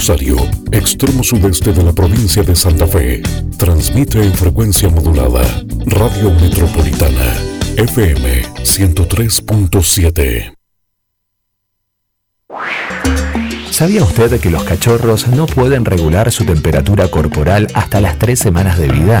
Rosario, extremo sudeste de la provincia de Santa Fe, transmite en frecuencia modulada Radio Metropolitana, FM 103.7. ¿Sabía usted que los cachorros no pueden regular su temperatura corporal hasta las tres semanas de vida?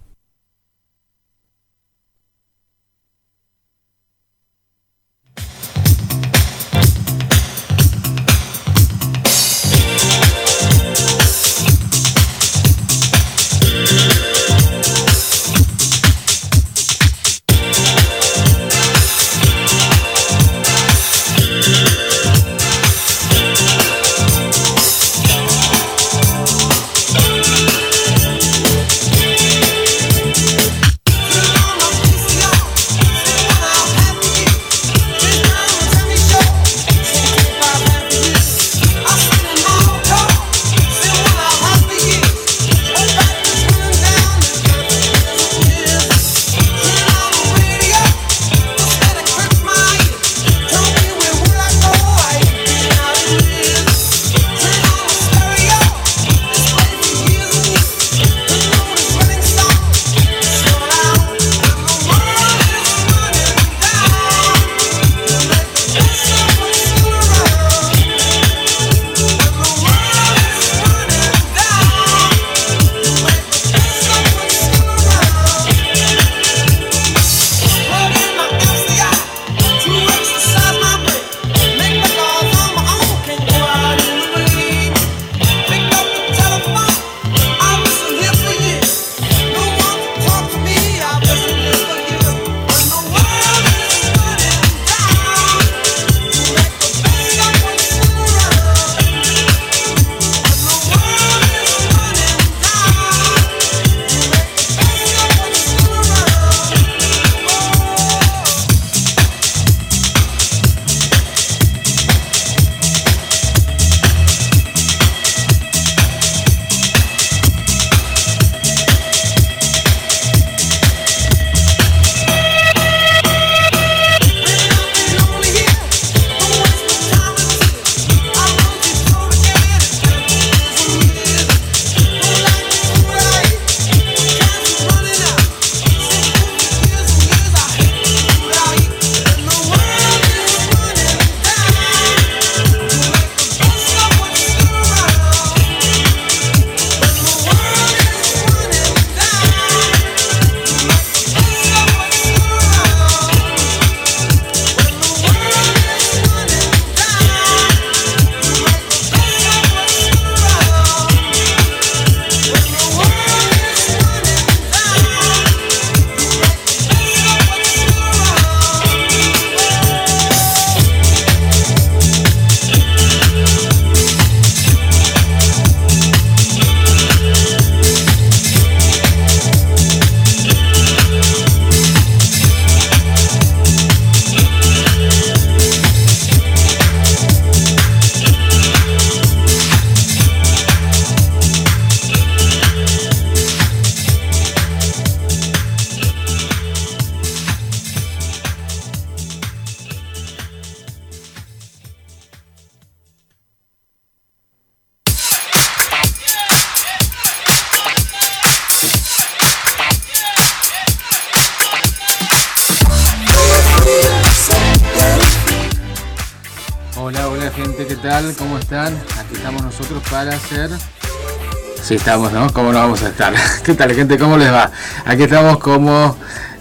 Sí, estamos, ¿no? ¿Cómo no vamos a estar? ¿Qué tal, gente? ¿Cómo les va? Aquí estamos como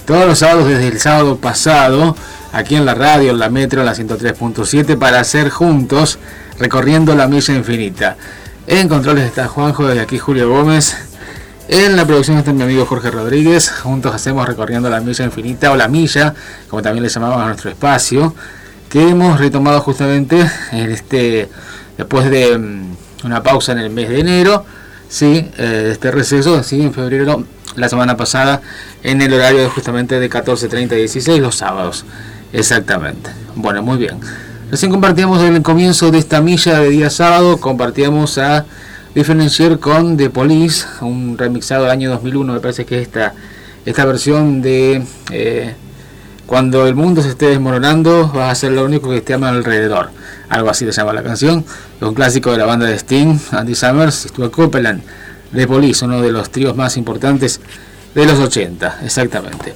todos los sábados desde el sábado pasado, aquí en la radio, en la metro, en la 103.7, para hacer juntos recorriendo la milla infinita. En controles está Juanjo, desde aquí Julio Gómez. En la producción está mi amigo Jorge Rodríguez. Juntos hacemos recorriendo la milla infinita o la milla, como también le llamamos a nuestro espacio, que hemos retomado justamente en este después de mm, una pausa en el mes de enero Sí, eh, este receso, sí, en febrero, la semana pasada, en el horario de justamente de 14.30 a 16, los sábados. Exactamente. Bueno, muy bien. Recién compartíamos el comienzo de esta milla de día sábado, compartíamos a Differentier con The Police, un remixado del año 2001, me parece que esta, esta versión de eh, Cuando el mundo se esté desmoronando, vas a ser lo único que esté a alrededor algo así se llama la canción, es un clásico de la banda de Sting, Andy Summers, Stuart Copeland, The Police, uno de los tríos más importantes de los 80, exactamente.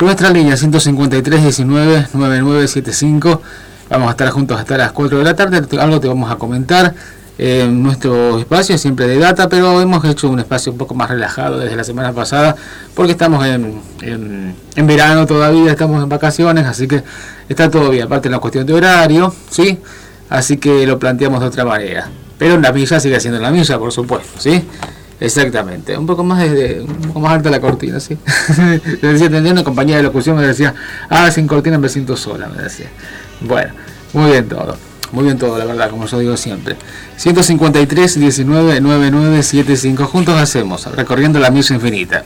Nuestra línea 153 19 9975, vamos a estar juntos hasta las 4 de la tarde, algo te vamos a comentar. En nuestro espacio siempre de data, pero hemos hecho un espacio un poco más relajado desde la semana pasada, porque estamos en, en, verano todavía, estamos en vacaciones, así que está todo bien, aparte de la cuestión de horario, ¿sí? Así que lo planteamos de otra manera. Pero la milla sigue siendo la milla, por supuesto, ¿sí? Exactamente, un poco más desde, un poco más alta la cortina, ¿sí? me decía, compañía de locución, me decía, ah, sin cortina me siento sola, me decía. Bueno, muy bien todo. Muy bien todo, la verdad, como yo digo siempre. 153 19 99 75. Juntos hacemos, recorriendo la misa infinita.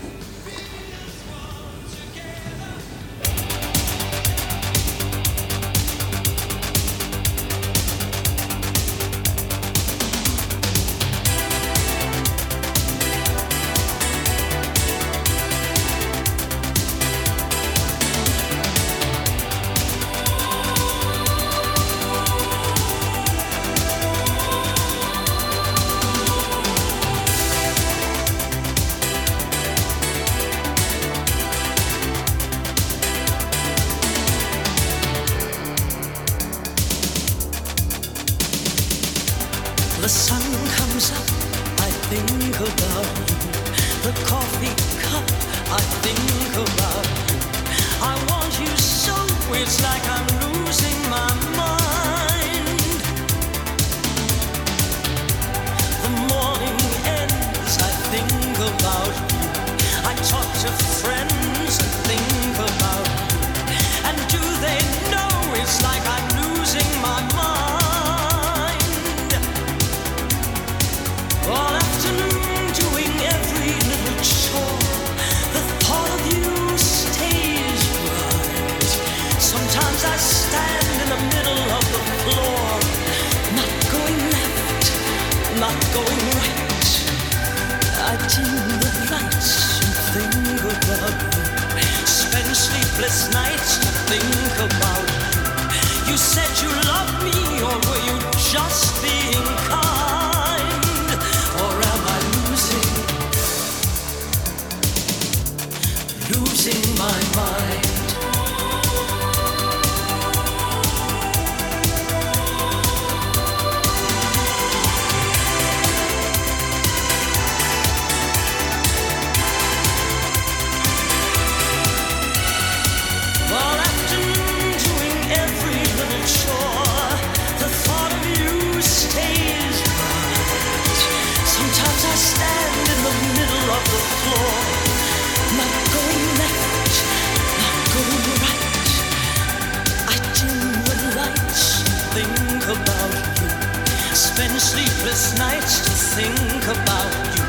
nights to think about you.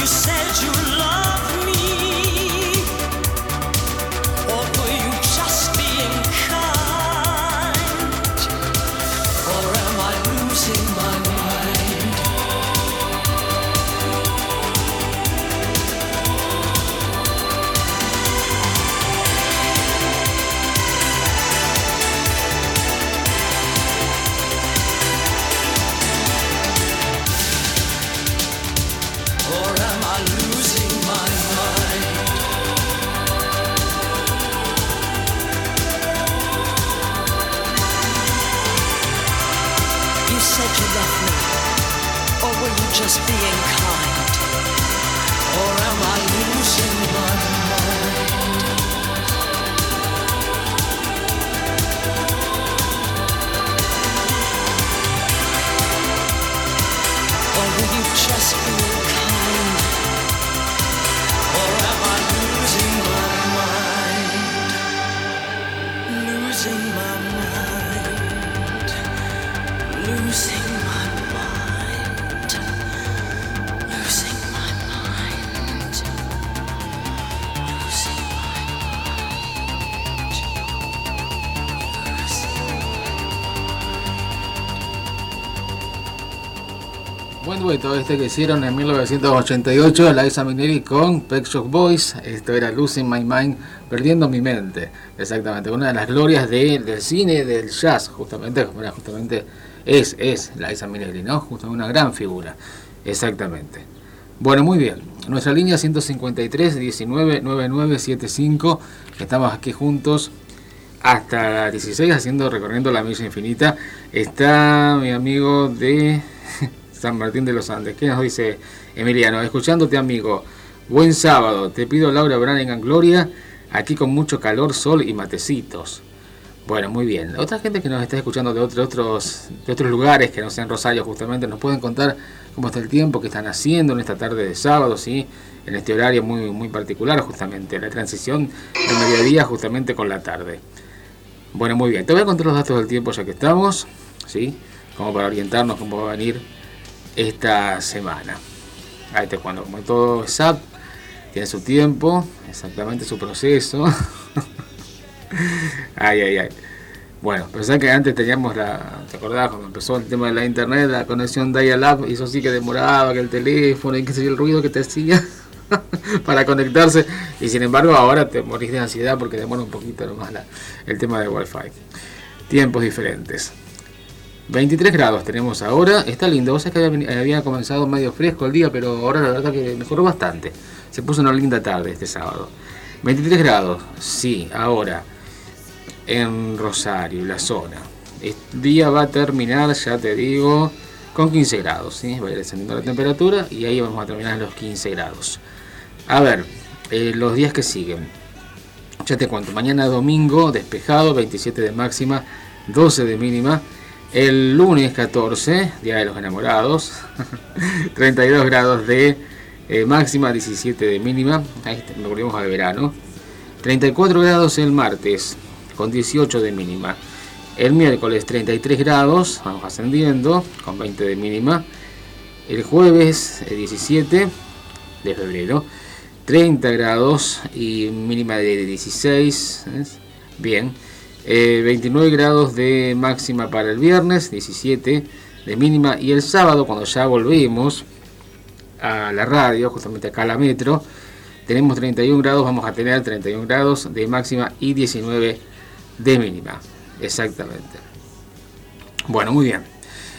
You said you este que hicieron en 1988 Liza Minnelli con Pet Shop Boys. Esto era Losing My Mind, Perdiendo Mi Mente. Exactamente, una de las glorias del cine del jazz, justamente, justamente es, es Liza Minnelli, ¿no? Justo una gran figura. Exactamente. Bueno, muy bien. Nuestra línea 153 19 9975. Estamos aquí juntos hasta la 16 haciendo recorriendo la misa infinita. Está mi amigo de San Martín de los Andes. ¿Qué nos dice Emiliano? Escuchándote, amigo. Buen sábado. Te pido Laura Brannigan Gloria. Aquí con mucho calor, sol y matecitos. Bueno, muy bien. Otra gente que nos está escuchando de, otros, de otros lugares que no sean Rosario, justamente, nos pueden contar cómo está el tiempo que están haciendo en esta tarde de sábado, ¿sí? En este horario muy, muy particular, justamente. La transición del mediodía, justamente con la tarde. Bueno, muy bien. Te voy a contar los datos del tiempo ya que estamos, ¿sí? Como para orientarnos cómo va a venir esta semana. Ahí te cuando como todo SAP tiene su tiempo, exactamente su proceso. ay, ay, ay. Bueno, pensá que antes teníamos la, ¿te acordás cuando empezó el tema de la internet, la conexión dial-up, y eso sí que demoraba, que el teléfono y sé yo, el ruido que te hacía para conectarse, y sin embargo ahora te morís de ansiedad porque demora un poquito más el tema de Wi-Fi. Tiempos diferentes. 23 grados tenemos ahora, está lindo, vos sabés que había, comenzado medio fresco el día, pero ahora la verdad que mejoró bastante. Se puso una linda tarde este sábado. 23 grados, sí, ahora en Rosario, la zona. El día va a terminar, ya te digo, con 15 grados, ¿sí? va a ir descendiendo la temperatura y ahí vamos a terminar los 15 grados. A ver, eh, los días que siguen. Ya te cuento, mañana domingo despejado, 27 de máxima, 12 de mínima. El lunes 14, Día de los Enamorados, 32 grados de eh, máxima, 17 de mínima, ahí volvemos al verano. 34 grados el martes, con 18 de mínima. El miércoles 33 grados, vamos ascendiendo, con 20 de mínima. El jueves 17 eh, de febrero, 30 grados y mínima de 16. Bien. 29 eh, grados de máxima para el viernes, 17 de mínima. Y el sábado, cuando ya volvemos a la radio, justamente acá a la metro, tenemos 31 grados, vamos a tener 31 grados de máxima y 19 de mínima. Exactamente. Bueno, muy bien.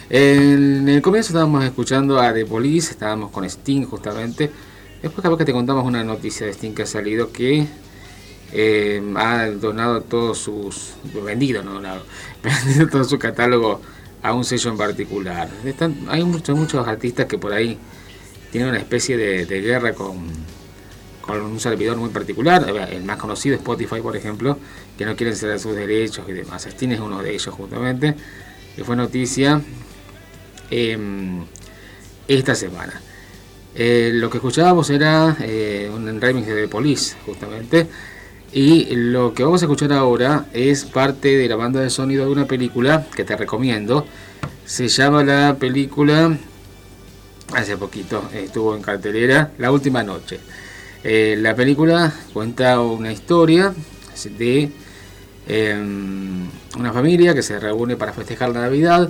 En el comienzo estábamos escuchando a The Police, estábamos con Sting justamente. Después capaz que te contamos una noticia de Sting que ha salido que eh, ha donado todos sus vendido no donado vendido todo su catálogo a un sello en particular. Hay muchos muchos artistas que por ahí tienen una especie de, guerra con, con un servidor muy particular. El más conocido Spotify por ejemplo que no quieren ceder sus derechos y demás. Steam es uno de ellos justamente. Que fue noticia em, esta semana. Eh, lo que escuchábamos era eh, un remix de The Police justamente y lo que vamos a escuchar ahora es parte de la banda de sonido de una película que te recomiendo. Se llama la película, hace poquito estuvo en cartelera, La Última Noche. Eh, la película cuenta una historia de em, una familia que se reúne para festejar la Navidad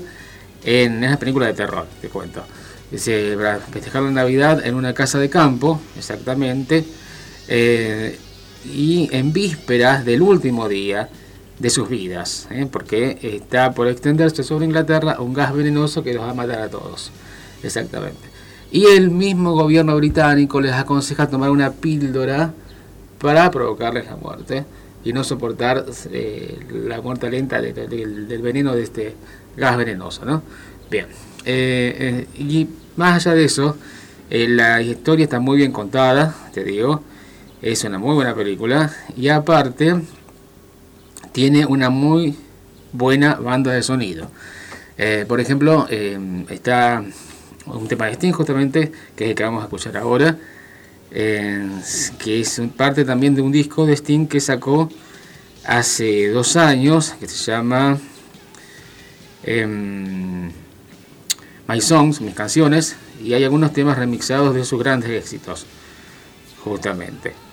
en una película de terror, te cuento. Se, para festejar la Navidad en una casa de campo, exactamente. Eh, y en vísperas del último día de sus vidas, ¿eh? porque está por extenderse sobre Inglaterra un gas venenoso que los va a matar a todos. Exactamente. Y el mismo gobierno británico les aconseja tomar una píldora para provocarles la muerte y no soportar eh, la muerte lenta del veneno de este gas venenoso. ¿no? Bien, eh, y más allá de eso, la historia está muy bien contada, te digo. Es una muy buena película y aparte tiene una muy buena banda de sonido. Eh, por ejemplo, eh, está un tema de Sting justamente, que es el que vamos a escuchar ahora, que es parte también de un disco de Sting que sacó hace dos años, que se llama em, My Songs, mis canciones, y hay algunos temas remixados de sus grandes éxitos, justamente.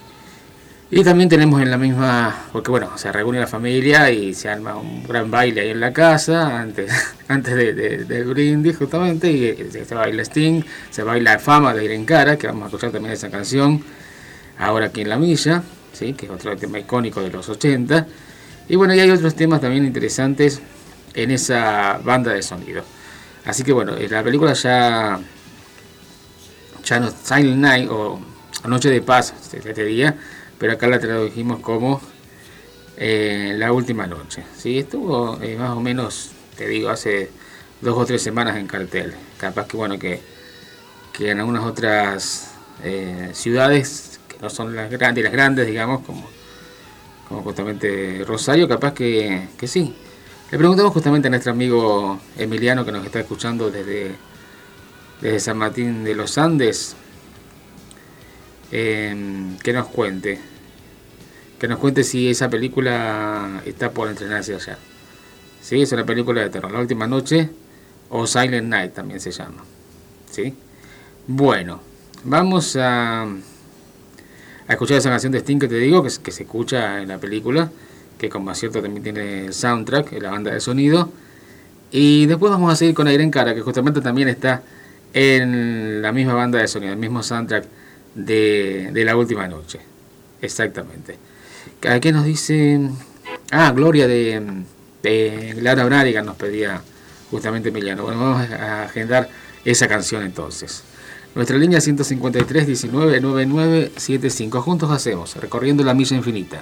Y también tenemos en la misma, porque bueno, se reúne la familia y se arma un gran baile ahí en la casa, antes, antes de, de, brindis justamente, y se baila Sting, se baila Fama de Irene Cara, que vamos a escuchar también esa canción, ahora aquí en La Milla, ¿sí? que es otro tema icónico de los 80. Y bueno, y hay otros temas también interesantes en esa banda de sonido. Así que bueno, la película ya, ya no, Silent Night o Noche de Paz, este, este día, pero acá la tradujimos como eh, La Última Noche. ¿sí? Estuvo eh, más o menos, te digo, hace dos o tres semanas en cartel. Capaz que, bueno, que, que en algunas otras eh, ciudades, que no son las grandes, las grandes, digamos, como, como justamente Rosario, capaz que, que sí. Le preguntamos justamente a nuestro amigo Emiliano, que nos está escuchando desde, desde San Martín de los Andes, que nos cuente. Que nos cuente si esa película está por entrenarse allá. ¿Sí? Es una película de terror. La última noche o Silent Night también se llama. ¿Sí? Bueno, vamos a, escuchar esa canción de Sting que te digo, que, que se escucha en la película, que como acierto también tiene el soundtrack, la banda de sonido. Y después vamos a seguir con Irene Cara, que justamente también está en la misma banda de sonido, el mismo soundtrack de, de la última noche. Exactamente. ¿Qué nos dice? Ah, Gloria de, de Lara nos pedía justamente Emiliano. Bueno, vamos a agendar esa canción entonces. Nuestra línea 153 19 99 75. Juntos hacemos, recorriendo la milla infinita.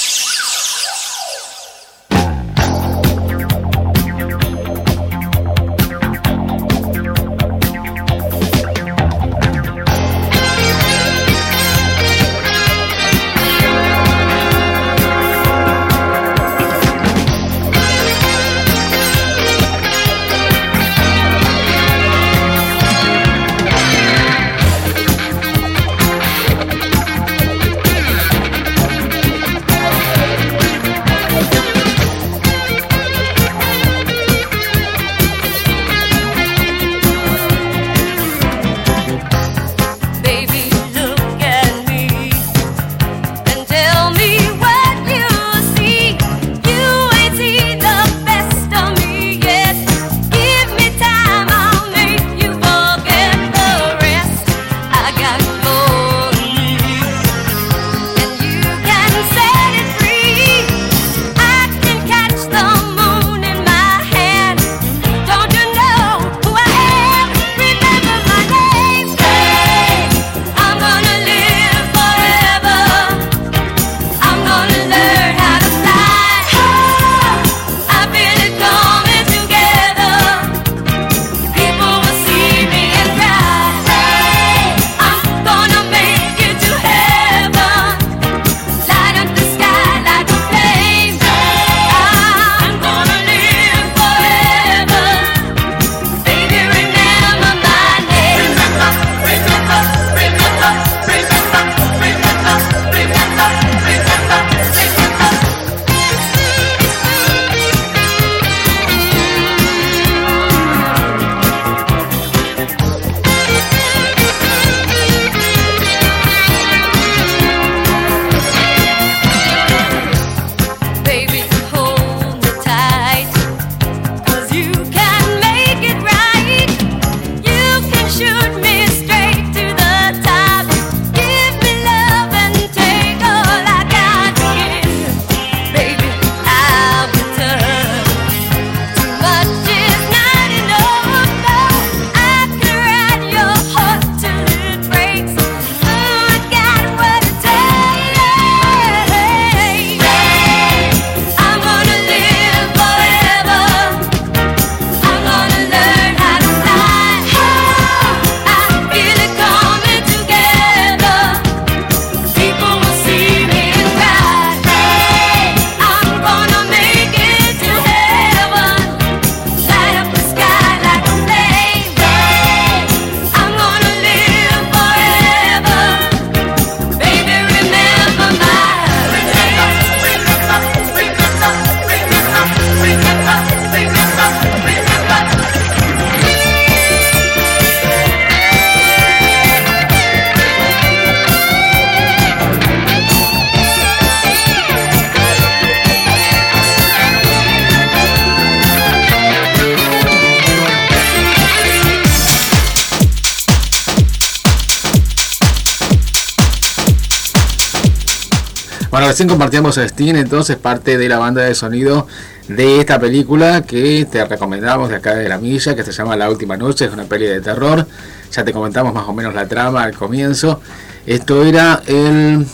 Recién compartíamos a Steam, entonces parte de la banda de sonido de esta película que te recomendamos de acá de la milla, que se llama La Última Noche, es una peli de terror. Ya te comentamos más o menos la trama al comienzo. Esto era el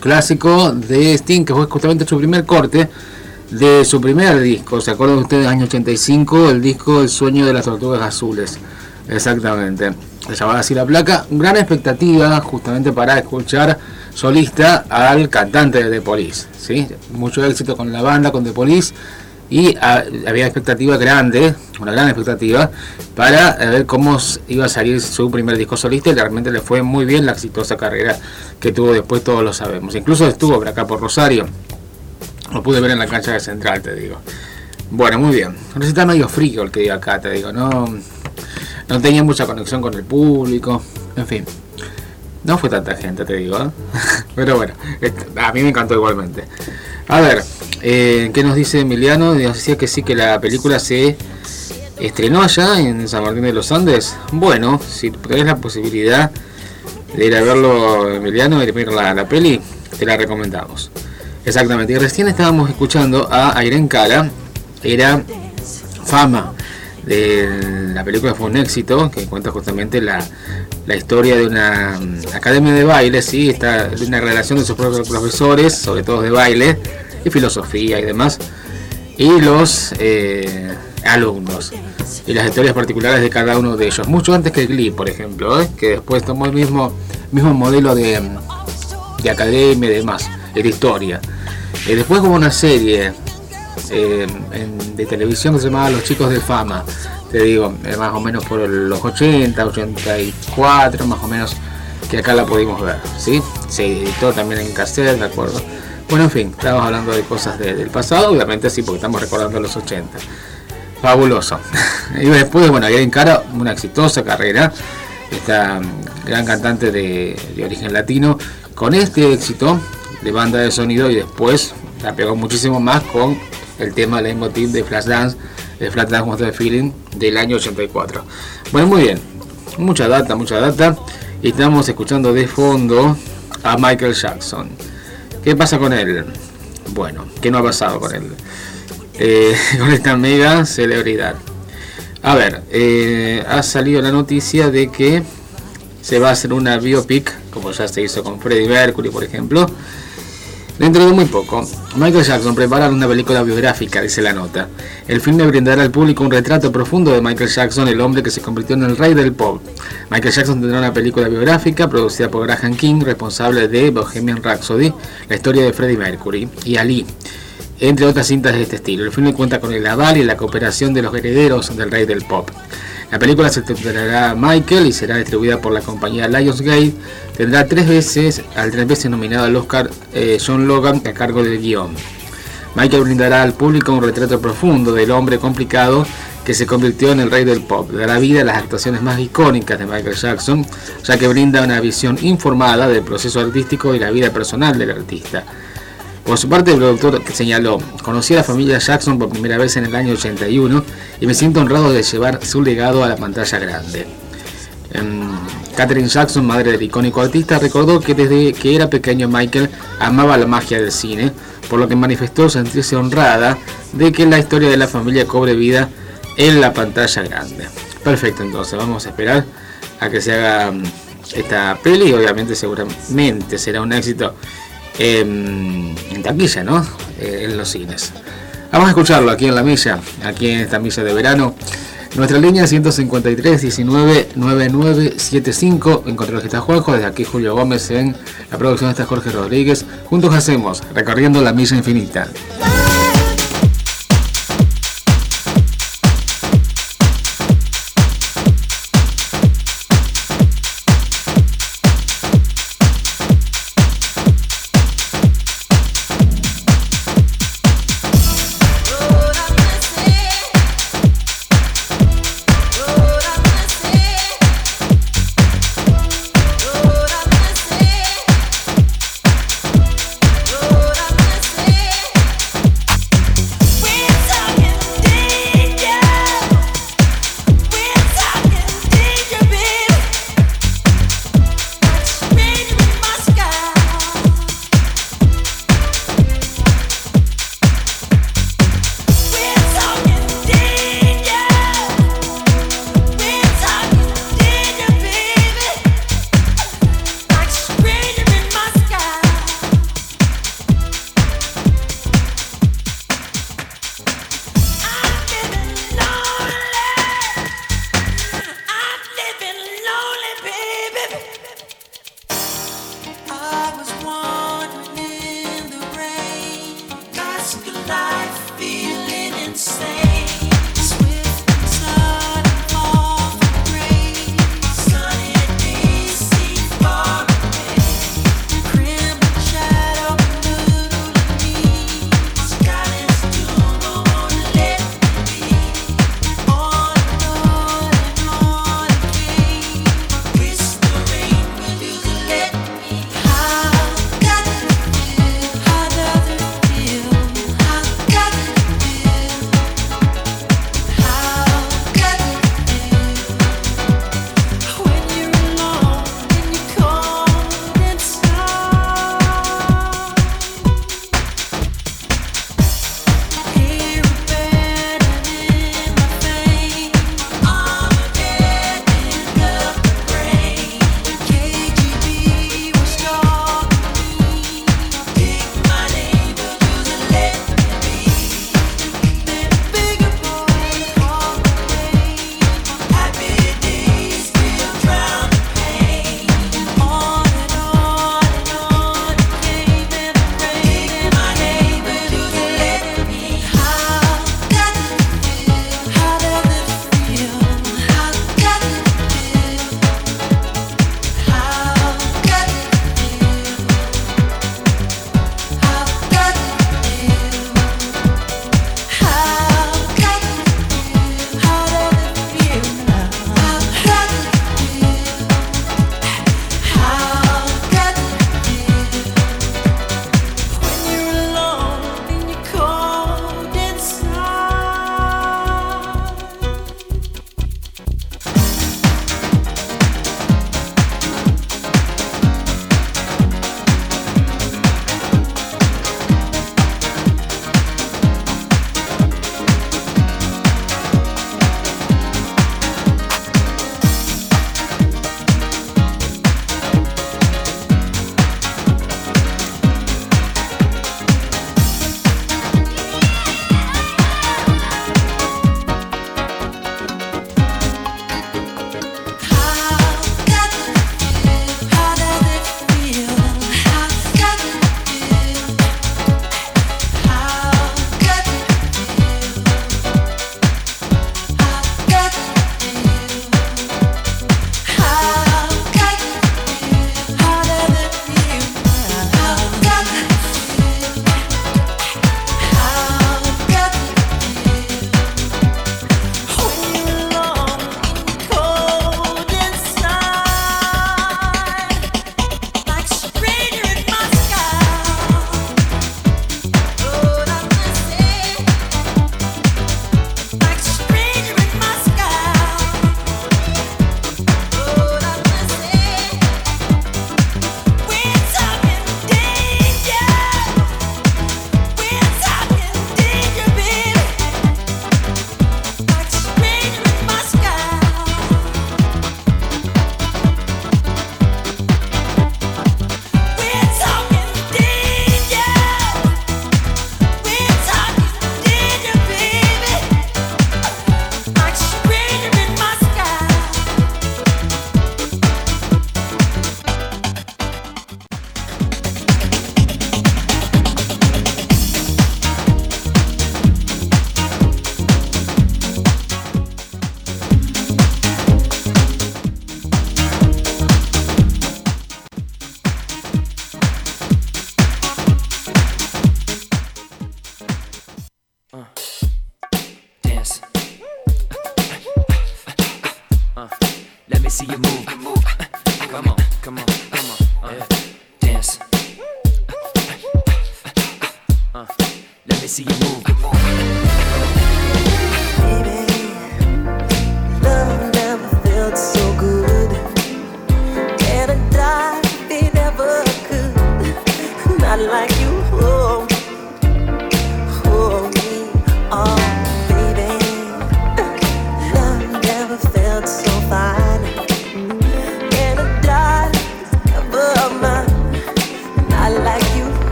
clásico de Steam, que fue justamente su primer corte de su primer disco. ¿Se acuerdan ustedes? Año 85, el disco El sueño de las tortugas azules. Exactamente. Se llamaba así la placa. Gran expectativa justamente para escuchar solista al cantante de The Police. ¿sí? Mucho éxito con la banda, con The Police. Y había expectativa grande, una gran expectativa, para ver cómo iba a salir su primer disco solista. Y realmente le fue muy bien la exitosa carrera que tuvo después, todos lo sabemos. Incluso estuvo por acá por Rosario. Lo pude ver en la cancha de Central, te digo. Bueno, muy bien. Está medio frío el que diga acá, te digo. No, no tenía mucha conexión con el público. En fin. No fue tanta gente, te digo. ¿eh? Pero bueno, a mí me encantó igualmente. A ver, eh, ¿qué nos dice Emiliano? Nos decía que sí, que la película se estrenó allá en San Martín de los Andes. Bueno, si tenés la posibilidad de ir a verlo, Emiliano, y ver la, la peli, te la recomendamos. Exactamente. Y recién estábamos escuchando a Irene Cala. Era Fama de la película fue un éxito, que cuenta justamente la, historia de una mm, academia de baile, ¿sí? Está una relación de sus propios profesores, sobre todo de baile y filosofía y demás, y los eh, alumnos, y las historias particulares de cada uno de ellos, mucho antes que Glee, por ejemplo, ¿eh? que después tomó el mismo, mismo modelo de, de academia y demás, de historia. Y después como una serie eh, de televisión que se llamaba Los Chicos de Fama. Te digo, más o menos por los 80, 84, más o menos, que acá la pudimos ver. ¿sí? Se editó también en cassette, de acuerdo. Bueno, en fin, estamos hablando de cosas del pasado, obviamente sí, porque estamos recordando los 80. Fabuloso. y después, bueno, en cara una exitosa carrera. Esta mm, gran cantante de, de origen latino, con este éxito de banda de sonido y después la pegó muchísimo más con el tema Leitmotiv de Flashdance, de Flashdance What's the Feeling del año 84. Bueno, muy bien, mucha data, mucha data. Y estamos escuchando de fondo a Michael Jackson. ¿Qué pasa con él? Bueno, ¿qué no ha pasado con él? Eh, con esta mega celebridad. A ver, eh, ha salido la noticia de que se va a hacer una biopic, como ya se hizo con Freddie Mercury, por ejemplo, Dentro de muy poco, Michael Jackson prepara una película biográfica, dice la nota. El filme brindará al público un retrato profundo de Michael Jackson, el hombre que se convirtió en el rey del pop. Michael Jackson tendrá una película biográfica producida por Graham King, responsable de Bohemian Rhapsody, la historia de Freddie Mercury y Ali, entre otras cintas de este estilo. El filme cuenta con el aval y la cooperación de los herederos del rey del pop. La película se titulará Michael y será distribuida por la compañía Lionsgate. Tendrá tres veces al tres veces nominado al Oscar eh, John Logan a cargo del guion. Michael brindará al público un retrato profundo del hombre complicado que se convirtió en el rey del pop. Dará vida a las actuaciones más icónicas de Michael Jackson, ya que brinda una visión informada del proceso artístico y la vida personal del artista. Por su parte, el productor señaló, conocí a la familia Jackson por primera vez en el año 81 y me siento honrado de llevar su legado a la pantalla grande. Em, Catherine Jackson, madre del icónico artista, recordó que desde que era pequeño Michael amaba la magia del cine, por lo que manifestó sentirse honrada de que la historia de la familia cobre vida en la pantalla grande. Perfecto, entonces vamos a esperar a que se haga mm, esta peli, obviamente seguramente será un éxito en, taquilla, ¿no? Eh, en los cines. Vamos a escucharlo aquí en la milla, aquí en esta milla de verano. Nuestra línea 153 19 9975 en está Juanjo, desde aquí Julio Gómez en la producción está Jorge Rodríguez. Juntos hacemos recorriendo la milla infinita.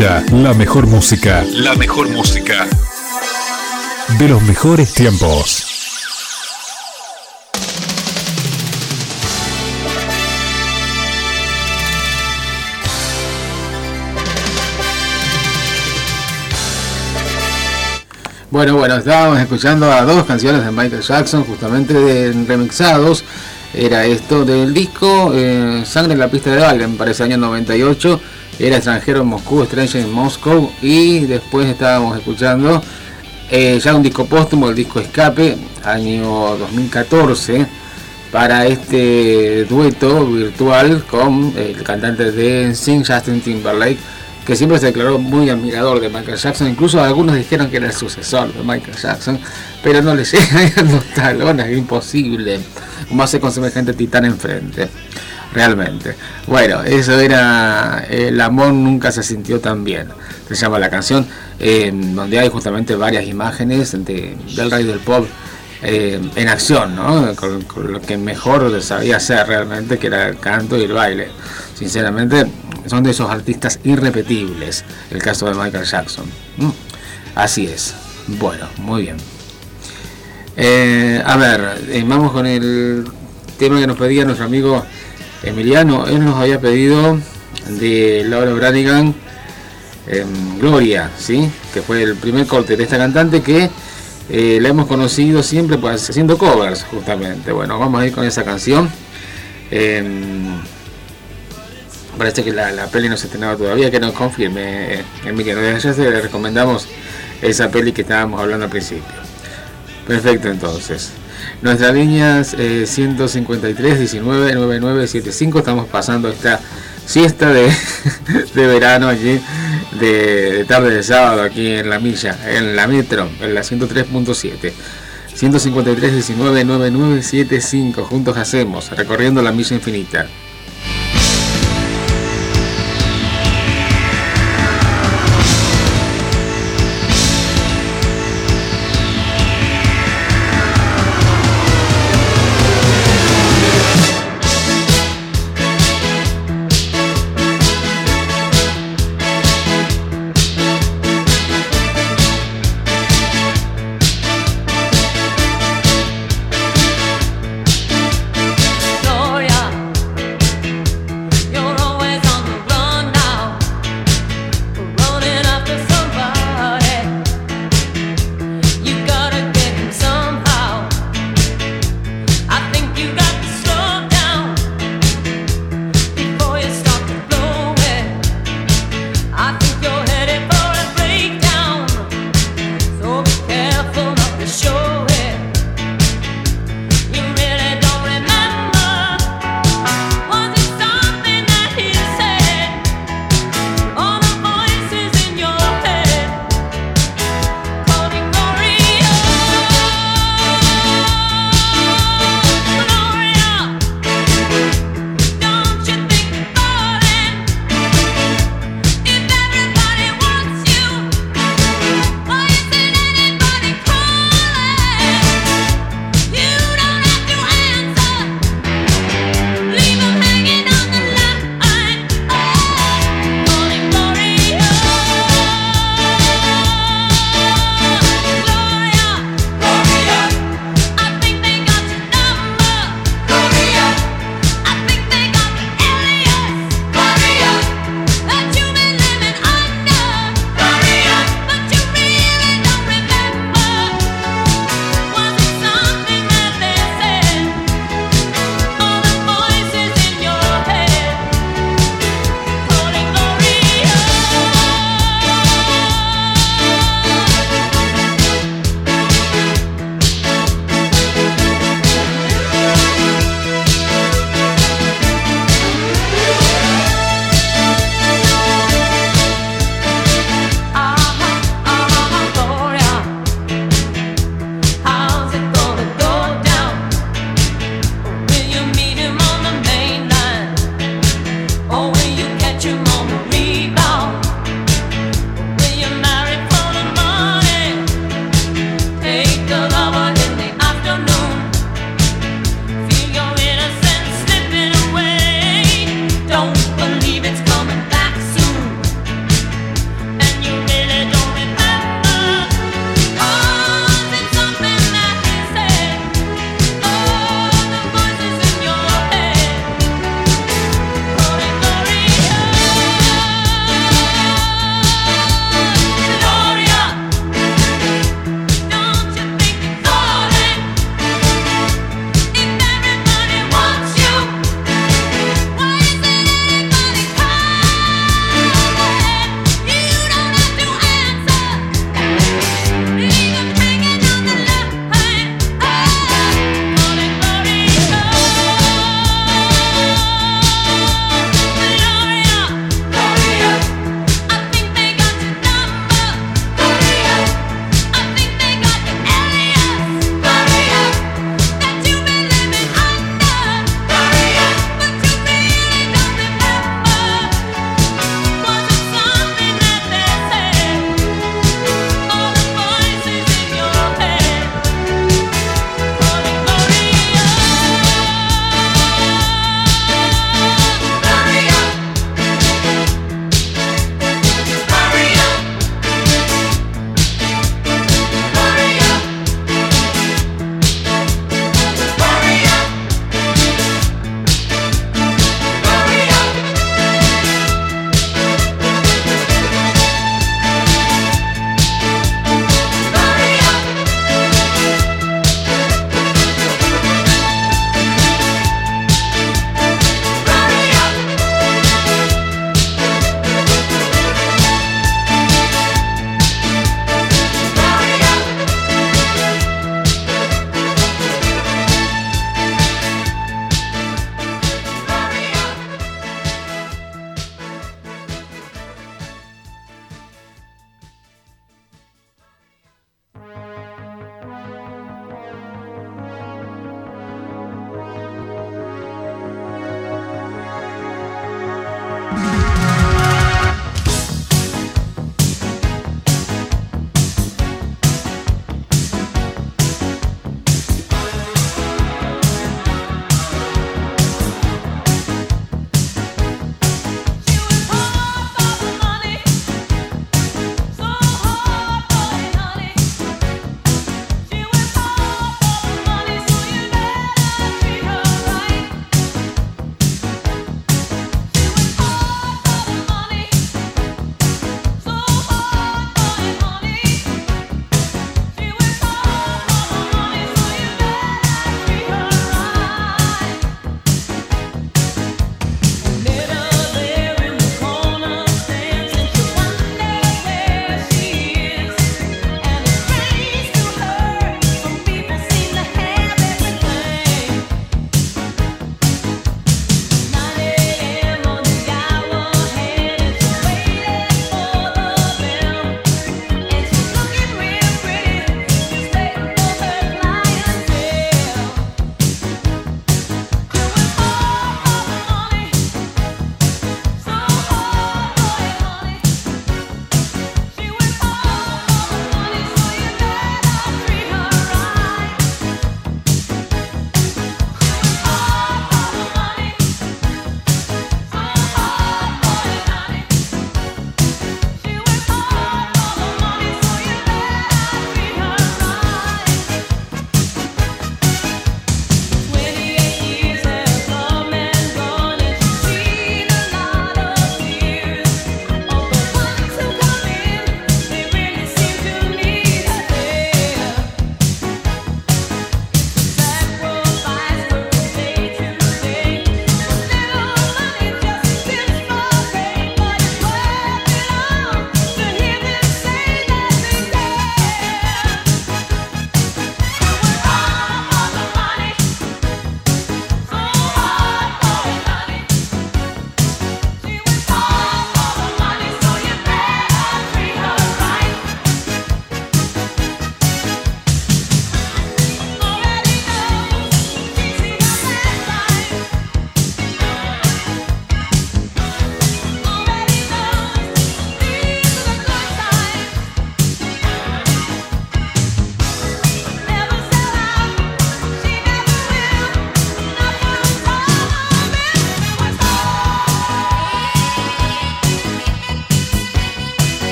la mejor música. La mejor música. De los mejores tiempos. Bueno, bueno, estábamos escuchando a dos canciones de Michael Jackson, justamente de remixados. Era esto del disco eh, Sangre en la pista de baile, me parece año 98. Era extranjero en Moscú, Stranger en Moscow. Y después estábamos escuchando eh, ya un disco póstumo, el disco Escape, año 2014, para este dueto virtual con el cantante de Sing, Justin Timberlake, que siempre se declaró muy admirador de Michael Jackson. Incluso algunos dijeron que era el sucesor de Michael Jackson, pero no le llegan los talones, imposible. Como hace con semejante titán enfrente realmente. Bueno, eso era El amor nunca se sintió tan bien. Se llama la canción, eh, donde hay justamente varias imágenes de- del rey del pop eh, en acción, ¿no? Con, lo que mejor sabía hacer realmente, que era el canto y el baile. Sinceramente, son de esos artistas irrepetibles, el caso de Michael Jackson. Así es. Bueno, muy bien. Eh, a ver, eh, vamos con el tema que nos pedía nuestro amigo Emiliano. Él nos había pedido de Laura Branigan em, Gloria, ¿sí? que fue el primer corte de esta cantante que eh, la hemos conocido siempre pues, haciendo covers, justamente. Bueno, vamos a ir con esa canción. Em, parece que la, la peli no se ha estrenado todavía, que nos confirme, eh, Emiliano. Desde ya te recomendamos esa peli que estábamos hablando al principio. Perfecto, entonces. Nuestras líneas eh, 153 19 9975 estamos pasando esta siesta de, de verano allí, de, de tarde de sábado aquí en la milla, en la metro, en la 103.7. 153 19 9975 juntos hacemos, recorriendo la milla infinita.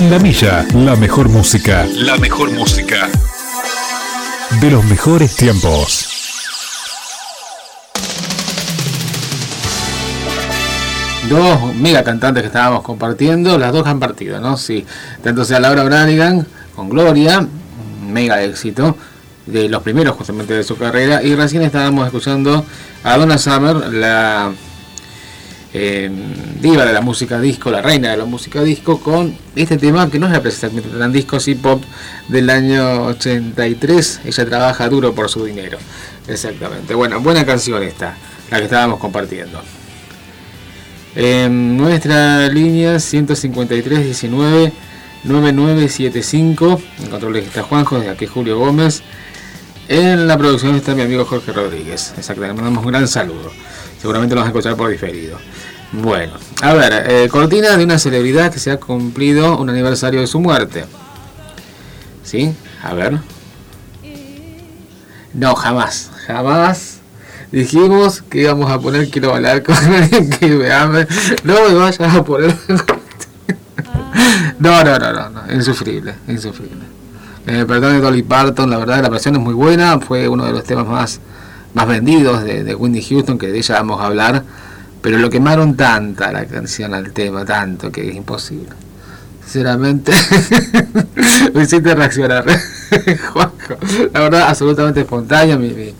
En la milla, la mejor música. La mejor música. De los mejores tiempos. Dos mega cantantes que estábamos compartiendo, las dos han partido, ¿no? Sí. Tanto sea Laura Branigan con Gloria, mega éxito, de los primeros justamente de su carrera, y recién estábamos escuchando a Donna Summer, la eh, diva de la música disco, la reina de la música disco, con este tema que no es precisamente tan disco, sí pop del año 83. Ella trabaja duro por su dinero. Exactamente. Bueno, buena canción esta, la que estábamos compartiendo. En nuestra línea 153 19 9975. En controles está Juanjo, desde aquí Julio Gómez. En la producción está mi amigo Jorge Rodríguez. Exactamente, mandamos un gran saludo. Seguramente lo vas a escuchar por diferido. Bueno, a ver, eh, cortina de una celebridad que se ha cumplido un aniversario de su muerte. ¿Sí? A ver. No, jamás, jamás dijimos que íbamos a poner quiero bailar con alguien que me ame. No me vayas a poner. no, no, no, no, no, insufrible, insufrible. Eh, perdón de Dolly Parton, la verdad la versión es muy buena, fue uno de los temas más, más vendidos de, de Whitney Houston, que de ella vamos a hablar, pero lo quemaron tanta la canción al tema, tanto que es imposible. Sinceramente, me hiciste reaccionar, Juanjo. La verdad, absolutamente espontánea mi,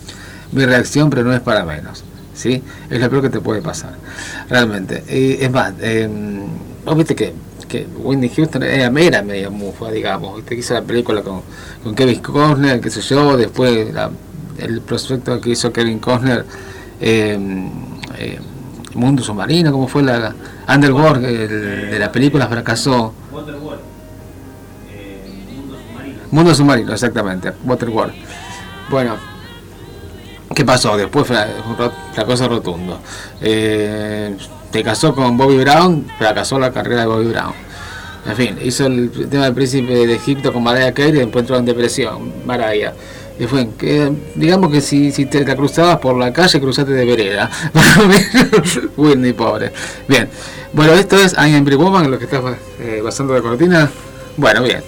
mi, reacción, pero no es para menos. ¿sí? Es lo peor que te puede pasar, realmente. Eh, es más, eh, vos viste que, que Whitney Houston era, era medio mufa, digamos. Viste que hizo la película con, con Kevin Costner, qué sé yo, después la- el prospecto que hizo Kevin Costner, eh, eh, Mundo Submarino, como fue la Underworld el- de la película, fracasó. Mundo Submarino, exactamente, Waterworld. Bueno, ¿qué pasó? Después fracaso rotundo. Eh, se casó con Bobby Brown, fracasó la carrera de Bobby Brown. En fin, hizo el tema del príncipe de Egipto con Mariah Carey y después entró en depresión, Mariah. Y fue, que, digamos que si, si te la cruzabas por la calle, cruzaste de vereda. Whitney, pobre. Bien, bueno, esto es I Am Woman, lo que estás eh, basando de cortina. Bueno, bien,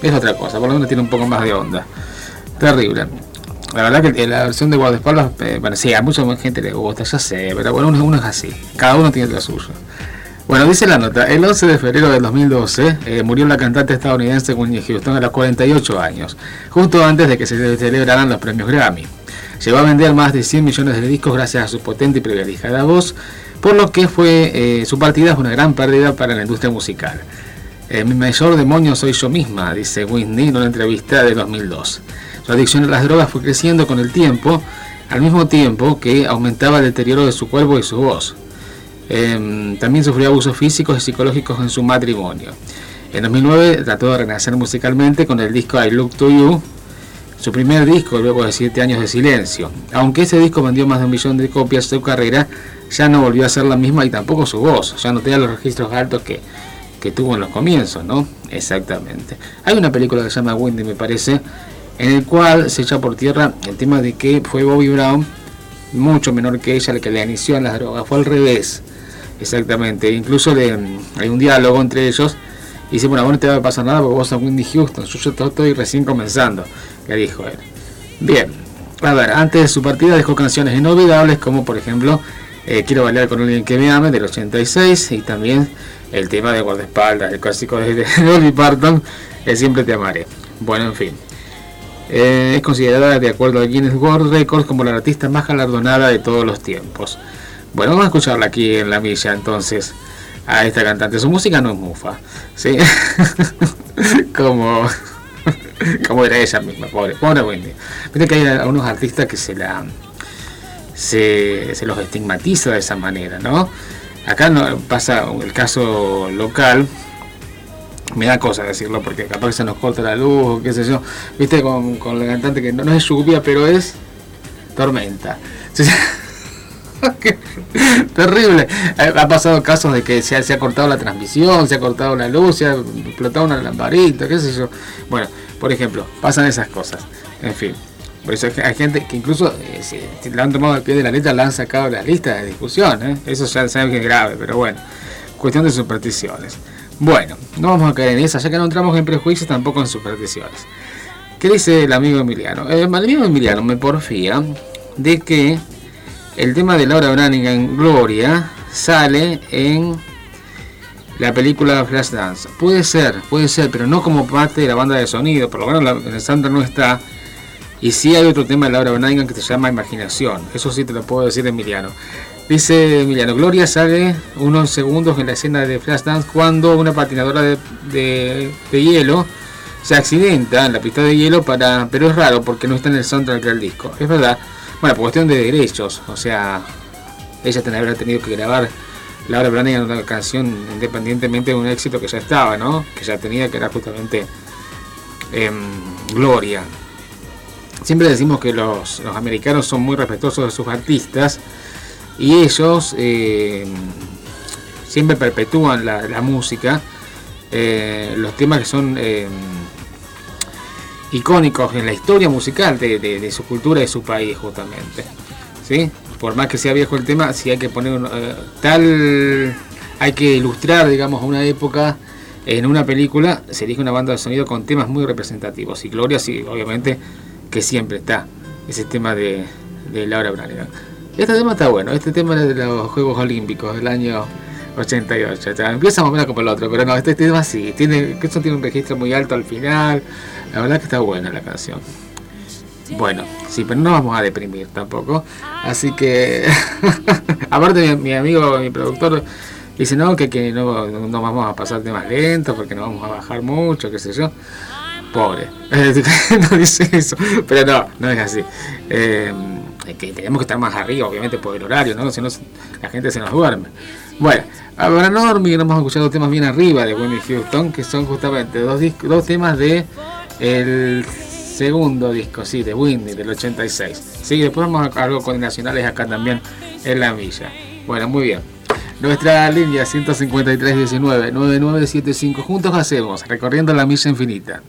es otra cosa, por lo menos tiene un poco más de onda. Terrible. La verdad que la versión de guardaespaldas, eh, bueno, sí, a mucha gente le gusta, ya sé, pero bueno, uno, uno es así, cada uno tiene lo suyo. Bueno, dice la nota, el 11 de febrero del 2012 eh, murió la cantante estadounidense Whitney Houston a los 48 años, justo antes de que se celebraran los premios Grammy. Llegó a vender más de 100 millones de discos gracias a su potente y privilegiada voz, por lo que fue eh, su partida es una gran pérdida para la industria musical. Eh, mi mayor demonio soy yo misma, dice Whitney en una entrevista de 2002. Su adicción a las drogas fue creciendo con el tiempo, al mismo tiempo que aumentaba el deterioro de su cuerpo y su voz. Eh, también sufrió abusos físicos y psicológicos en su matrimonio. En 2009 trató de renacer musicalmente con el disco I Look to You, su primer disco luego de 7 años de silencio. Aunque ese disco vendió más de un millón de copias, su carrera ya no volvió a ser la misma y tampoco su voz, ya no tenía los registros altos que, que tuvo en los comienzos, ¿no? Exactamente. Hay una película que se llama Wendy, me parece, en el cual se echa por tierra el tema de que fue Bobby Brown, mucho menor que ella, el que le inició en las drogas, fue al revés. Exactamente, incluso le- hay un diálogo entre ellos y dice, bueno, vos no te va a pasar nada porque vos sos Wendy Houston, yo, yo estoy recién comenzando, le dijo él. Bien, a ver, antes de su partida dejó canciones inolvidables como por ejemplo eh, Quiero bailar con alguien que me ame del 86 y también el tema de guardaespaldas, el clásico de, Dolly Parton, el Siempre te amaré. Bueno, en fin. Eh, es considerada, de acuerdo a Guinness World Records, como la artista más galardonada de todos los tiempos. Bueno, vamos a escucharla aquí en la milla entonces a esta cantante. Su música no es mufa, ¿sí? como, como era ella misma, pobre, pobre Wendy. Viste que hay algunos artistas que se la se, se los estigmatiza de esa manera, ¿no? Acá no pasa el caso local, me da cosa decirlo porque capaz que se nos corta la luz, qué sé yo. Viste con, con la cantante que no, es lluvia, pero es tormenta. Qué Terrible. Ha ha pasado casos de que se ha, se ha cortado la transmisión, se ha cortado la luz, se ha explotado una lamparita, qué sé yo. Bueno, por ejemplo, pasan esas cosas. En fin. Por eso hay gente que incluso eh, si la han tomado al pie de la letra, la han sacado de la lista de discusión. ¿eh? Eso ya saben que es grave, pero bueno. Cuestión de supersticiones. Bueno, no vamos a caer en esa, ya que no entramos en prejuicios, tampoco en supersticiones. ¿Qué dice el amigo Emiliano? Eh, el amigo Emiliano me porfía de que el tema de Laura Branigan Gloria sale en la película Flashdance. Puede ser, puede ser, pero no como parte de la banda de sonido, por lo menos la- el soundtrack no está. Y sí hay otro tema de Laura Branigan que se llama Imaginación. Eso sí te lo puedo decir Emiliano. Dice Emiliano, Gloria sale unos segundos en la escena de Flashdance cuando una patinadora de, de- de hielo se accidenta en la pista de hielo para. Pero es raro porque no está en el soundtrack del disco. Es verdad. Bueno, por cuestión de derechos. O sea, ella haber tenido que grabar Laura Branigan una canción independientemente de un éxito que ya estaba, ¿no? Que ya tenía, que era justamente em, Gloria. Siempre decimos que los, los americanos son muy respetuosos de sus artistas y ellos eh, siempre perpetúan la, la música, eh, los temas que son eh, icónicos en la historia musical de, de- su cultura y su país justamente. ¿sí? Por más que sea viejo el tema, si hay que poner un, eh, tal, hay que ilustrar, digamos, una época en una película, se elige una banda de sonido con temas muy representativos. Y Gloria, sí, obviamente, que siempre está ese tema de, de Laura Branigan. Este tema está bueno, este tema es de los Juegos Olímpicos del año 88. O empieza más o como el otro, pero no, este tema sí, tiene, que tiene un registro muy alto al final. La verdad que está buena la canción. Bueno, sí, pero no vamos a deprimir tampoco. Así que, aparte mi, mi amigo, mi productor, dice, no, que, que no, no vamos a pasar temas lentos porque no vamos a bajar mucho, qué sé yo. Pobre, no dice eso, pero no, no es así. Eh, que tenemos que estar más arriba, obviamente, por el horario, ¿no? Si no, la gente se nos duerme. Bueno, para no dormir, hemos escuchado temas bien arriba de Whitney Houston, que son justamente dos, dos temas de el segundo disco, sí, de Whitney, del 86. Sí, después vamos a algo con nacionales acá también en la milla. Bueno, muy bien. Nuestra línea 15319 9975 juntos hacemos recorriendo la milla infinita.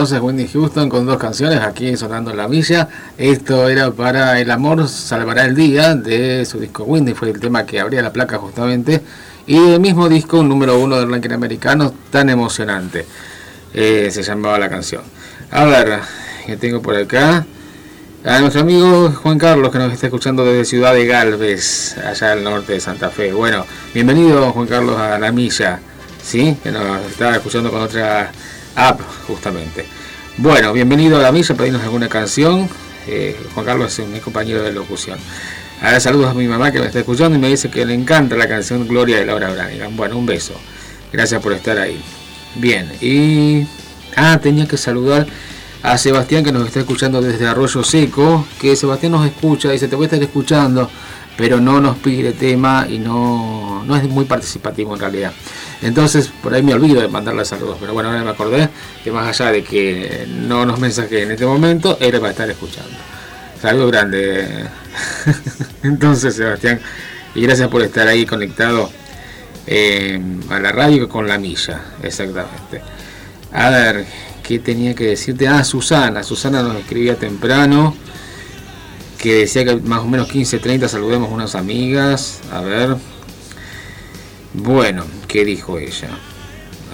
Entonces Wendy Houston con dos canciones aquí sonando en la milla. Esto era para El amor salvará el día de su disco Wendy, fue el tema que abría la placa justamente. Y el mismo disco, un número uno del ranking americano, tan emocionante. Eh, se llamaba la canción. A ver, que tengo por acá. A nuestro amigo Juan Carlos que nos está escuchando desde Ciudad de Galvez, allá al norte de Santa Fe. Bueno, bienvenido Juan Carlos a la milla, ¿sí? Que nos está escuchando con otra app justamente. Bueno, bienvenido a la milla, pedirnos alguna canción. Eh, Juan Carlos es mi compañero de locución. Ahora saludos a mi mamá que me está escuchando y me dice que le encanta la canción Gloria de Laura Branigan. Bueno, un beso. Gracias por estar ahí. Bien, y... Ah, tenía que saludar a Sebastián que nos está escuchando desde Arroyo Seco, que Sebastián nos escucha, dice, te voy a estar escuchando, pero no nos pide tema y no, no es muy participativo en realidad. Entonces, por ahí me olvido de mandarle saludos, pero bueno, ahora me acordé que más allá de que no nos mensaje en este momento, él va a estar escuchando. Saludos grande. Entonces, Sebastián, y gracias por estar ahí conectado eh, a la radio con la milla, exactamente. A ver, ¿qué tenía que decirte? Ah, Susana, Susana nos escribía temprano, que decía que más o menos 15.30 saludemos unas amigas. A ver. Bueno, ¿qué dijo ella?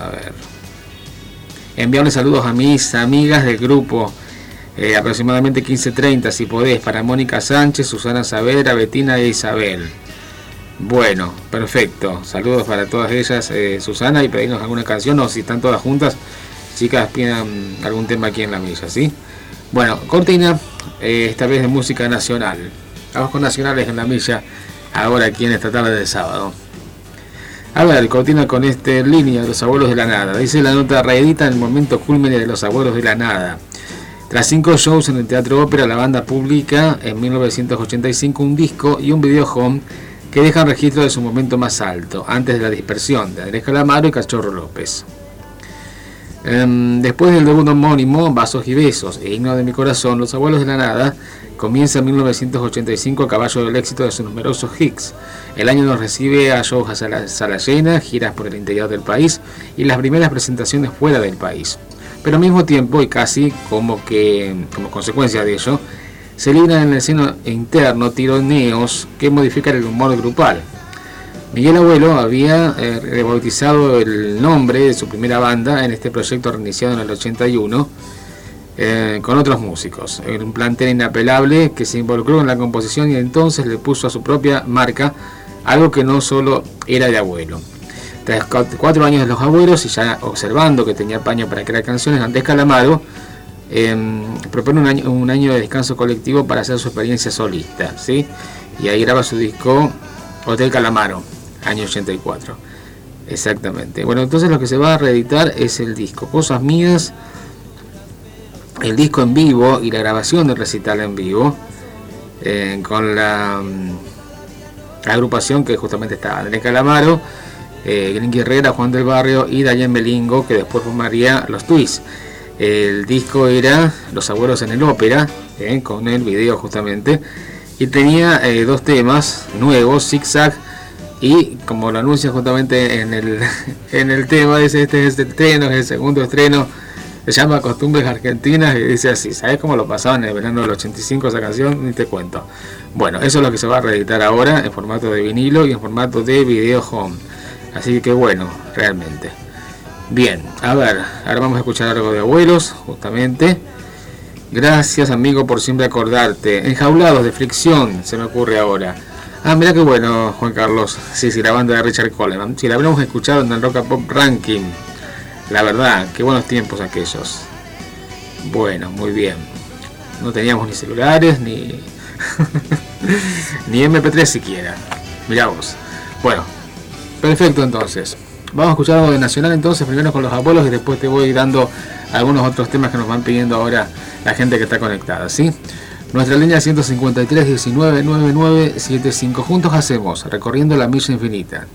A ver. Enviarle saludos a mis amigas del grupo. Eh, aproximadamente 15.30 si podés para Mónica Sánchez, Susana Savera, Betina e Isabel. Bueno, perfecto. Saludos para todas ellas, eh, Susana, y pedirnos alguna canción o si están todas juntas, chicas pidan algún tema aquí en la misa, ¿sí? Bueno, cortina, eh, esta vez de música nacional. Vamos con nacionales en la milla, ahora aquí en esta tarde de sábado. A ver, cortina con este línea de los abuelos de la nada. Dice la nota reedita en el momento culmine de los abuelos de la nada. Tras cinco shows en el Teatro Ópera, la banda publica en 1985 un disco y un video home que dejan registro de su momento más alto, antes de la dispersión, de Andrés Calamaro y Cachorro López. Em, después del debut homónimo, Vasos y Besos e Himno de mi Corazón, Los Abuelos de la Nada comienza en 1985 a caballo del éxito de sus numerosos hits. El año nos recibe a shows a sala, sala llena, giras por el interior del país y las primeras presentaciones fuera del país. Pero al mismo tiempo, y casi como que como consecuencia de ello, se libran en el seno interno tironeos que modifican el humor grupal. Miguel Abuelo había eh, rebautizado el nombre de su primera banda en este proyecto reiniciado en el 81 eh, con otros músicos. Un plantel inapelable que se involucró en la composición y entonces le puso a su propia marca algo que no solo era de abuelo. Tras cuatro años de los abuelos y ya observando que tenía paño para crear canciones, Andrés Calamaro eh, propone un año, un año de descanso colectivo para hacer su experiencia solista. ¿sí? Y ahí graba su disco Hotel Calamaro, año 84. Exactamente. Bueno, entonces lo que se va a reeditar es el disco Cosas Mías, el disco en vivo y la grabación del recital en vivo, eh, con la, la agrupación que justamente está Andrés Calamaro, eh, Herrera, Juan del Barrio y Dayan Melingo, que después formaría los Twists. El disco era Los Abuelos en el Ópera, eh, con el video justamente, y tenía eh, dos temas nuevos, Zigzag, y como lo anuncia justamente en el, en el tema, dice este es el estreno, es el segundo estreno, se llama Costumbres Argentinas, y dice así, ¿sabes cómo lo pasaban en el verano del 85 esa canción? Ni te cuento. Bueno, eso es lo que se va a reeditar ahora en formato de vinilo y en formato de video home. Así que bueno, realmente. Bien, a ver, ahora vamos a escuchar algo de abuelos, justamente. Gracias amigo por siempre acordarte. Enjaulados de fricción, se me ocurre ahora. Ah, mira qué bueno, Juan Carlos. Sí, sí, la banda de Richard Coleman. Si la habríamos escuchado en el Rock and Pop Ranking. La verdad, qué buenos tiempos aquellos. Bueno, muy bien. No teníamos ni celulares, ni... ni MP3 siquiera. Mirá vos. Bueno, perfecto entonces. Vamos a escuchar algo de Nacional entonces, primero con los abuelos y después te voy dando algunos otros temas que nos van pidiendo ahora la gente que está conectada, ¿sí? Nuestra línea 153 19 99 75. Juntos hacemos, recorriendo la milla infinita.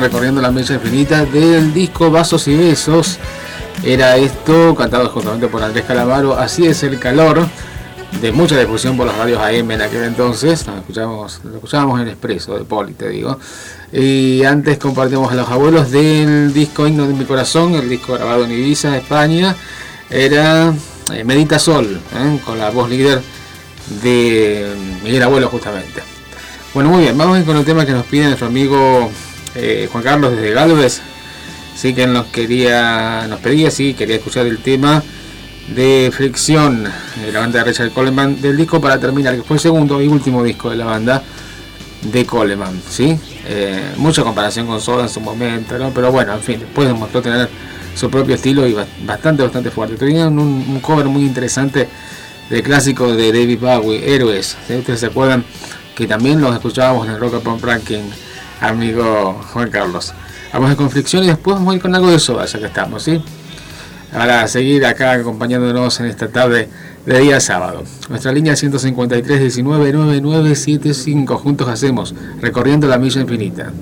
Recorriendo la mesa infinita del disco Vasos y Besos. Era esto, cantado justamente por Andrés Calamaro, Así es el calor, de mucha difusión por las radios AM en aquel entonces. Nos escuchábamos, lo en Expreso, de Poli, te digo. Y antes compartimos a los abuelos del disco Himno de mi corazón, el disco grabado en Ibiza, España. Era eh, Medita Sol, ¿eh? con la voz líder de Miguel Abuelo justamente. Bueno, muy bien, vamos con el tema que nos pide nuestro amigo eh, Juan Carlos desde Galvez. Sí que nos quería, nos pedía, sí, quería escuchar el tema de Fricción, de la banda de Richard Coleman, del disco para terminar, que fue el segundo y último disco de la banda de Coleman, ¿sí? Eh, mucha comparación con Soda en su momento, ¿no? Pero bueno, en fin, después demostró tener su propio estilo y ba- bastante, bastante fuerte. Tenían un, cover muy interesante del clásico de David Bowie, Héroes. ¿sí? Ustedes se acuerdan que también los escuchábamos en el Rock Pop Ranking, amigo Juan Carlos. Vamos a con Fricción y después vamos a ir con algo de Soda, ya que estamos, ¿sí? Para seguir acá acompañándonos en esta tarde de día sábado. Nuestra línea 153 19 9975. Juntos hacemos recorriendo la milla infinita.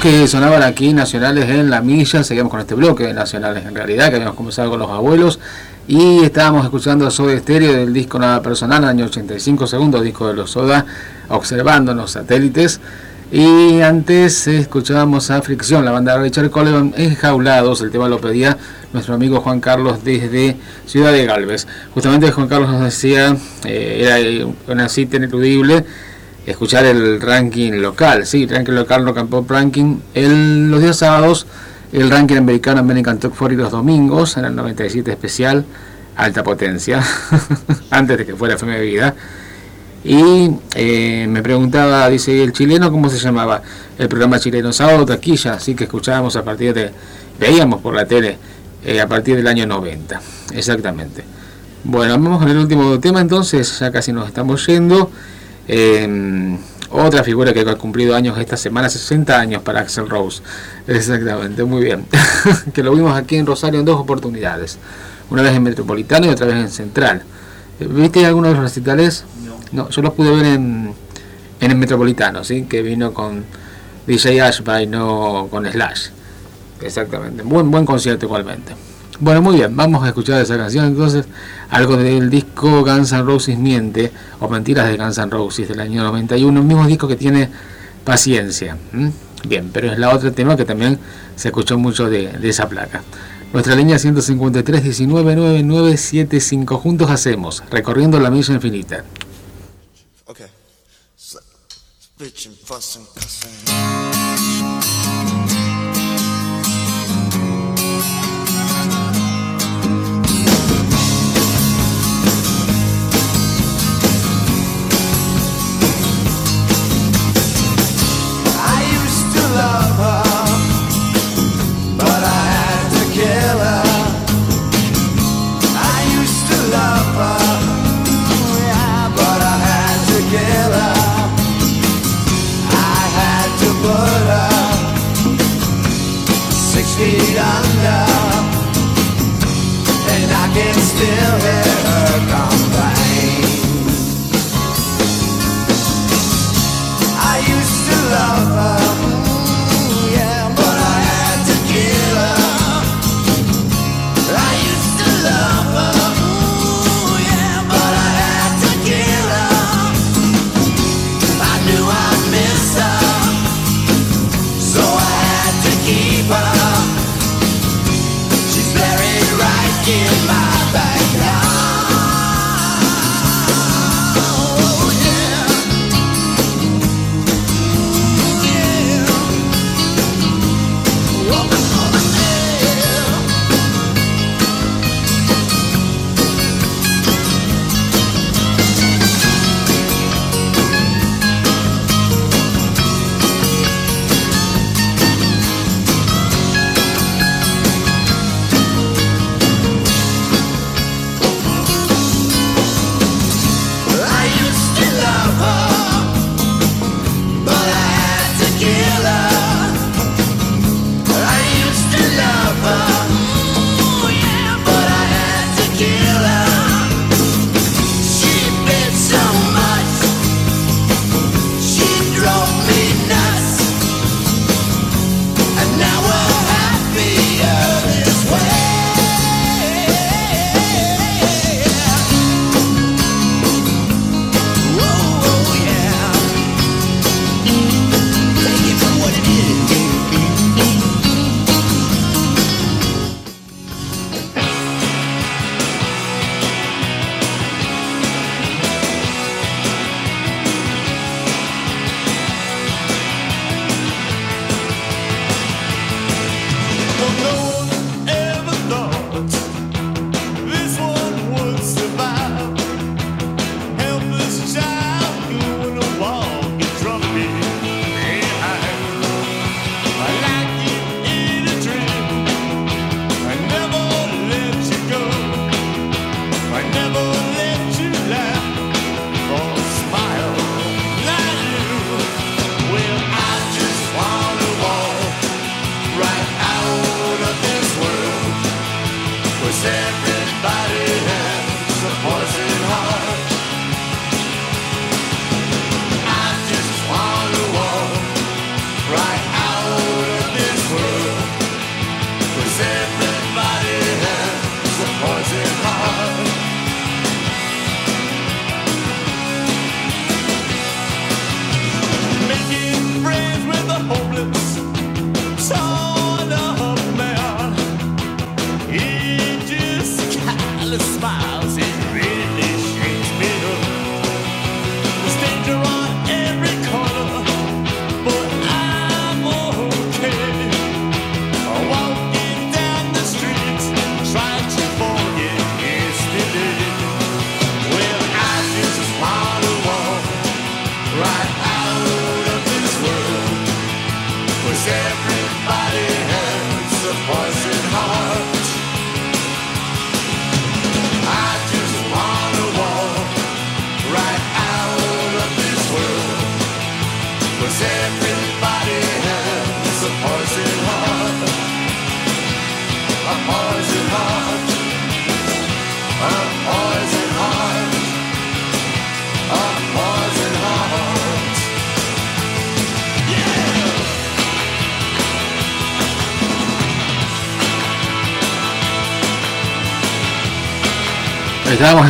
Que sonaban aquí nacionales en la milla, seguimos con este bloque de nacionales en realidad, que habíamos comenzado con los abuelos. Y estábamos escuchando Soda Estéreo del disco Nada Personal, año 85, segundo disco de los Soda, observando los satélites. Y antes escuchábamos a Fricción, la banda de Richard Coleman, Enjaulados, el tema lo pedía nuestro amigo Juan Carlos desde Ciudad de Galvez. Justamente Juan Carlos nos decía, eh, era una cita ineludible, escuchar el ranking local, sí, ranking local, rock and ranking, el, los días sábados, el ranking americano American Top 40 los domingos, en el 97 especial, alta potencia, antes de que fuera FM Vida. Y eh, me preguntaba, dice, ¿el chileno cómo se llamaba? El programa chileno Sábado Taquilla, así que escuchábamos a partir de, veíamos por la tele eh, a partir del año 90, exactamente. Bueno, vamos con el último tema entonces, ya casi nos estamos yendo. Eh, otra figura que ha cumplido años esta semana, 60 años para Axel Rose. Exactamente, muy bien. que lo vimos aquí en Rosario en dos oportunidades. Una vez en Metropolitano y otra vez en Central. Eh, ¿Viste algunos de los recitales? No, yo los pude ver en, en el Metropolitano, ¿sí? Que vino con DJ Ashby, no con Slash. Exactamente. Buen, buen concierto igualmente. Bueno, muy bien, vamos a escuchar esa canción entonces, algo del disco Guns N' Roses Miente, o Mentiras de Guns N' Roses del año 91, el mismo disco que tiene Paciencia. Bien, pero es la otra tema que también se escuchó mucho de, esa placa. Nuestra línea 153 19 9975 juntos hacemos, recorriendo la milla infinita.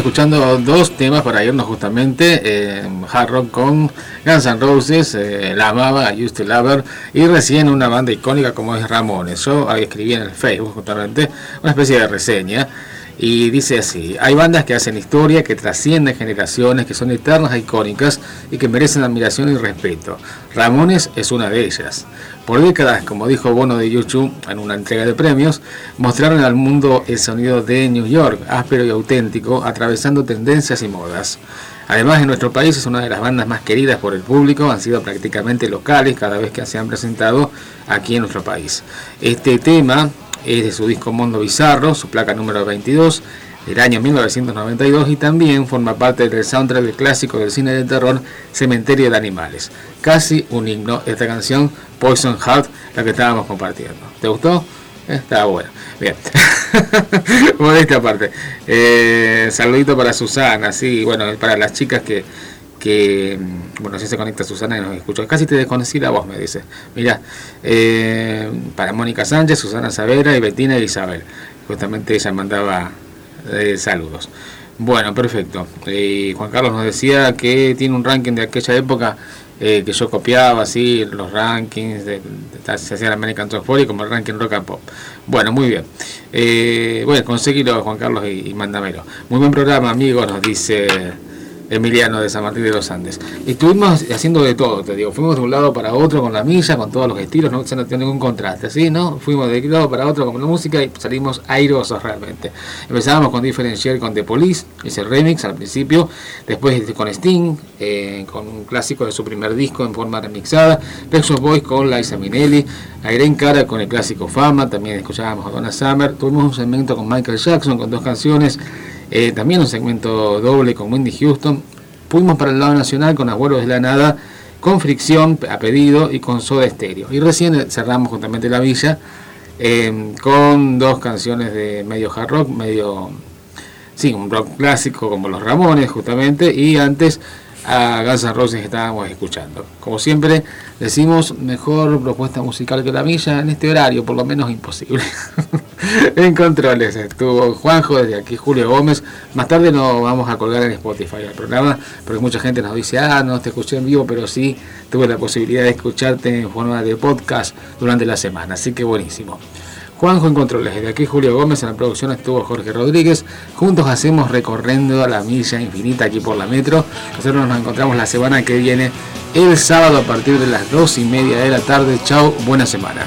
Escuchando dos temas para irnos justamente, eh, Hard Rock con Guns N' Roses, eh, La Amaba, I Used to Love Her, y recién una banda icónica como es Ramones. Yo ahí escribí en el Facebook justamente una especie de reseña, y dice así, hay bandas que hacen historia, que trascienden generaciones, que son eternas e icónicas y que merecen admiración y respeto. Ramones es una de ellas. Por décadas, como dijo Bono de YouTube en una entrega de premios, mostraron al mundo el sonido de New York, áspero y auténtico, atravesando tendencias y modas. Además, en nuestro país es una de las bandas más queridas por el público, han sido prácticamente locales cada vez que se han presentado aquí en nuestro país. Este tema es de su disco Mundo Bizarro, su placa número 22, del año 1992 y también forma parte del soundtrack del clásico del cine de terror Cementerio de Animales. Casi un himno esta canción Poison Heart, la que estábamos compartiendo. ¿Te gustó? Está bueno. Bien. por esta parte. Eh, saludito para Susana, sí, bueno, para las chicas que, que bueno, si se conecta Susana y nos escucha. Casi te desconocí la voz, me dice. Mira, eh, para Mónica Sánchez, Susana Savera y Betina y Isabel. Justamente ella mandaba eh, saludos. Bueno, perfecto. Y Juan Carlos nos decía que tiene un ranking de aquella época eh, que yo copiaba, así, los rankings, de, de- se el American Top 40 como el ranking rock and pop. Bueno, muy bien. Eh, bueno, conseguilo, Juan Carlos, y, y mándamelo. Muy buen programa, amigos, nos dice Emiliano de San Martín de los Andes. Y estuvimos haciendo de todo, te digo. Fuimos de un lado para otro con la milla, con todos los estilos, no se no tiene ningún contraste, ¿sí? ¿No? Fuimos de un lado para otro con la música y salimos airosos realmente. Empezábamos con Differential con The Police, ese remix al principio. Después con Sting, eh, con un clásico de su primer disco en forma remixada. Shop Boys con Liza Minnelli. Irene Cara con el clásico Fama. También escuchábamos a Donna Summer. Tuvimos un segmento con Michael Jackson con dos canciones. Eh, también un segmento doble con Wendy Houston. Fuimos para el lado nacional con Abuelos de la Nada, con Fricción a pedido y con Soda Stereo. Y recién cerramos justamente la villa eh, con dos canciones de medio hard rock, medio. Sí, un rock clásico como los Ramones, justamente. Y antes a Guns N' Roses que estábamos escuchando. Como siempre, decimos mejor propuesta musical que la milla en este horario, por lo menos imposible. en controles estuvo Juanjo, desde aquí Julio Gómez. Más tarde lo vamos a colgar en Spotify el programa, porque mucha gente nos dice, ah, no te escuché en vivo, pero sí tuve la posibilidad de escucharte en forma de podcast durante la semana. Así que buenísimo. Juanjo en controles, desde aquí Julio Gómez, en la producción estuvo Jorge Rodríguez. Juntos hacemos recorriendo la milla infinita aquí por la metro. Nosotros nos encontramos la semana que viene, el sábado a partir de las dos y media de la tarde. Chao, buena semana.